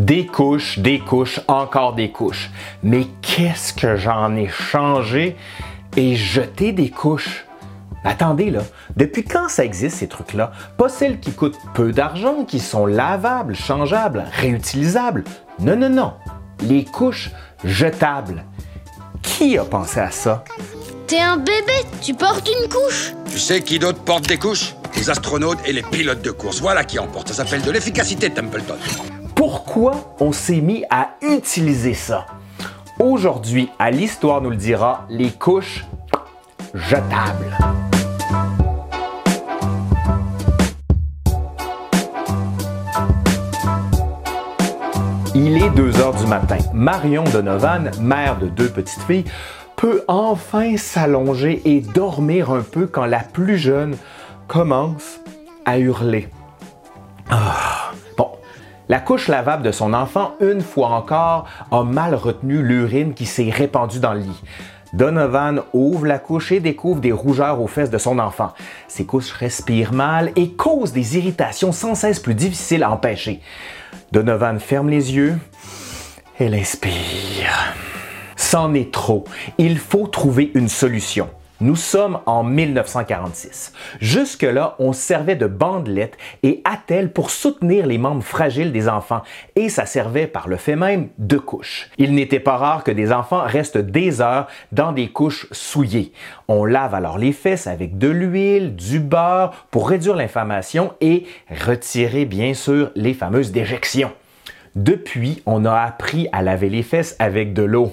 Des couches, des couches, encore des couches. Mais qu'est-ce que j'en ai changé et jeté des couches? Attendez là, depuis quand ça existe ces trucs-là? Pas celles qui coûtent peu d'argent, qui sont lavables, changeables, réutilisables. Non, non, non. Les couches jetables. Qui a pensé à ça? T'es un bébé, tu portes une couche. Tu sais qui d'autre porte des couches? Les astronautes et les pilotes de course. Voilà qui en porte. Ça s'appelle de l'efficacité, Templeton. Pourquoi on s'est mis à utiliser ça? Aujourd'hui, à l'Histoire nous le dira, les couches jetables. Il est 2 heures du matin. Marion Donovan, mère de deux petites filles, peut enfin s'allonger et dormir un peu quand la plus jeune commence à hurler. Ah. La couche lavable de son enfant, une fois encore, a mal retenu l'urine qui s'est répandue dans le lit. Donovan ouvre la couche et découvre des rougeurs aux fesses de son enfant. Ses couches respirent mal et causent des irritations sans cesse plus difficiles à empêcher. Donovan ferme les yeux et l'inspire. C'en est trop. Il faut trouver une solution. Nous sommes en 1946. Jusque-là, on servait de bandelettes et attelles pour soutenir les membres fragiles des enfants et ça servait par le fait même de couches. Il n'était pas rare que des enfants restent des heures dans des couches souillées. On lave alors les fesses avec de l'huile, du beurre pour réduire l'inflammation et retirer bien sûr les fameuses déjections. Depuis, on a appris à laver les fesses avec de l'eau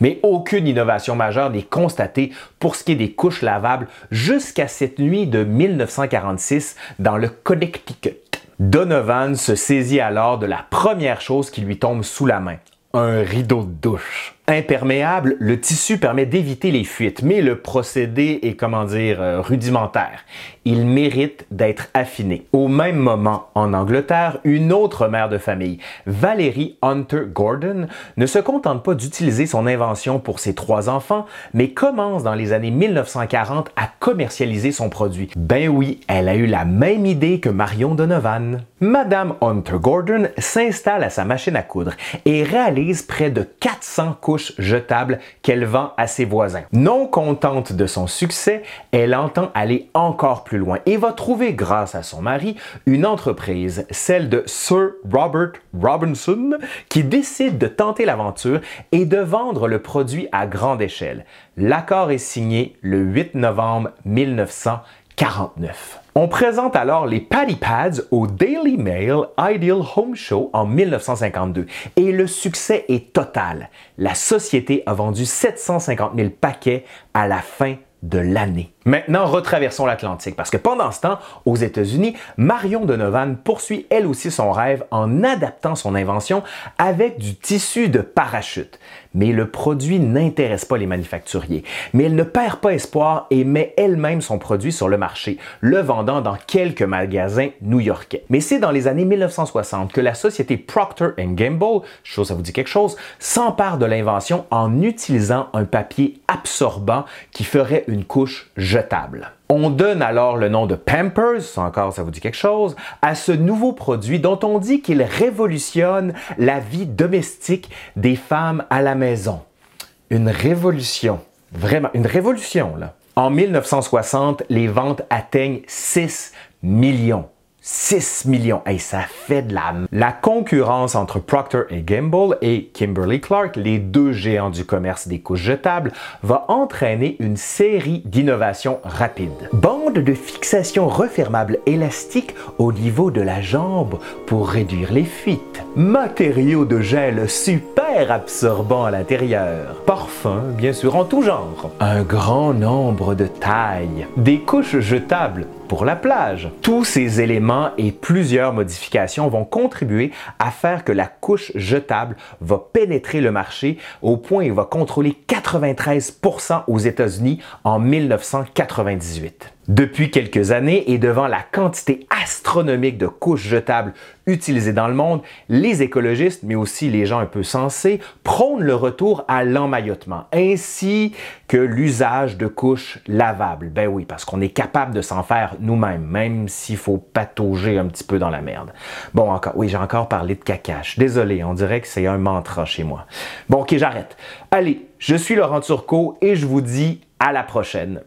mais aucune innovation majeure n'est constatée pour ce qui est des couches lavables jusqu'à cette nuit de 1946 dans le Connecticut. Donovan se saisit alors de la première chose qui lui tombe sous la main, un rideau de douche. Imperméable, le tissu permet d'éviter les fuites, mais le procédé est, comment dire, euh, rudimentaire. Il mérite d'être affiné. Au même moment, en Angleterre, une autre mère de famille, Valérie Hunter Gordon, ne se contente pas d'utiliser son invention pour ses trois enfants, mais commence dans les années 1940 à commercialiser son produit. Ben oui, elle a eu la même idée que Marion Donovan. Madame Hunter Gordon s'installe à sa machine à coudre et réalise près de 400 couches jetable qu'elle vend à ses voisins. Non contente de son succès, elle entend aller encore plus loin et va trouver, grâce à son mari, une entreprise, celle de Sir Robert Robinson, qui décide de tenter l'aventure et de vendre le produit à grande échelle. L'accord est signé le 8 novembre 1949. On présente alors les Paddy Pads au Daily Mail Ideal Home Show en 1952 et le succès est total. La société a vendu 750 000 paquets à la fin de l'année. Maintenant, retraversons l'Atlantique parce que pendant ce temps, aux États-Unis, Marion Donovan poursuit elle aussi son rêve en adaptant son invention avec du tissu de parachute. Mais le produit n'intéresse pas les manufacturiers. Mais elle ne perd pas espoir et met elle-même son produit sur le marché, le vendant dans quelques magasins new-yorkais. Mais c'est dans les années 1960 que la société Procter Gamble, chose ça vous dit quelque chose, s'empare de l'invention en utilisant un papier absorbant qui ferait une couche On donne alors le nom de Pampers, encore ça vous dit quelque chose, à ce nouveau produit dont on dit qu'il révolutionne la vie domestique des femmes à la maison. Une révolution, vraiment, une révolution. En 1960, les ventes atteignent 6 millions. 6 millions. et ça fait de la... La concurrence entre Procter Gamble et Kimberly Clark, les deux géants du commerce des couches jetables, va entraîner une série d'innovations rapides. De fixation refermable élastique au niveau de la jambe pour réduire les fuites. Matériaux de gel super absorbants à l'intérieur. Parfum, bien sûr, en tout genre. Un grand nombre de tailles. Des couches jetables pour la plage. Tous ces éléments et plusieurs modifications vont contribuer à faire que la couche jetable va pénétrer le marché au point où il va contrôler 93% aux États-Unis en 1998. Depuis quelques années et devant la quantité astronomique de couches jetables utilisées dans le monde, les écologistes, mais aussi les gens un peu sensés, prônent le retour à l'emmaillotement, ainsi que l'usage de couches lavables. Ben oui, parce qu'on est capable de s'en faire nous-mêmes, même s'il faut patauger un petit peu dans la merde. Bon, encore, oui, j'ai encore parlé de cacache. Désolé, on dirait que c'est un mantra chez moi. Bon, ok, j'arrête. Allez, je suis Laurent Turcot et je vous dis à la prochaine.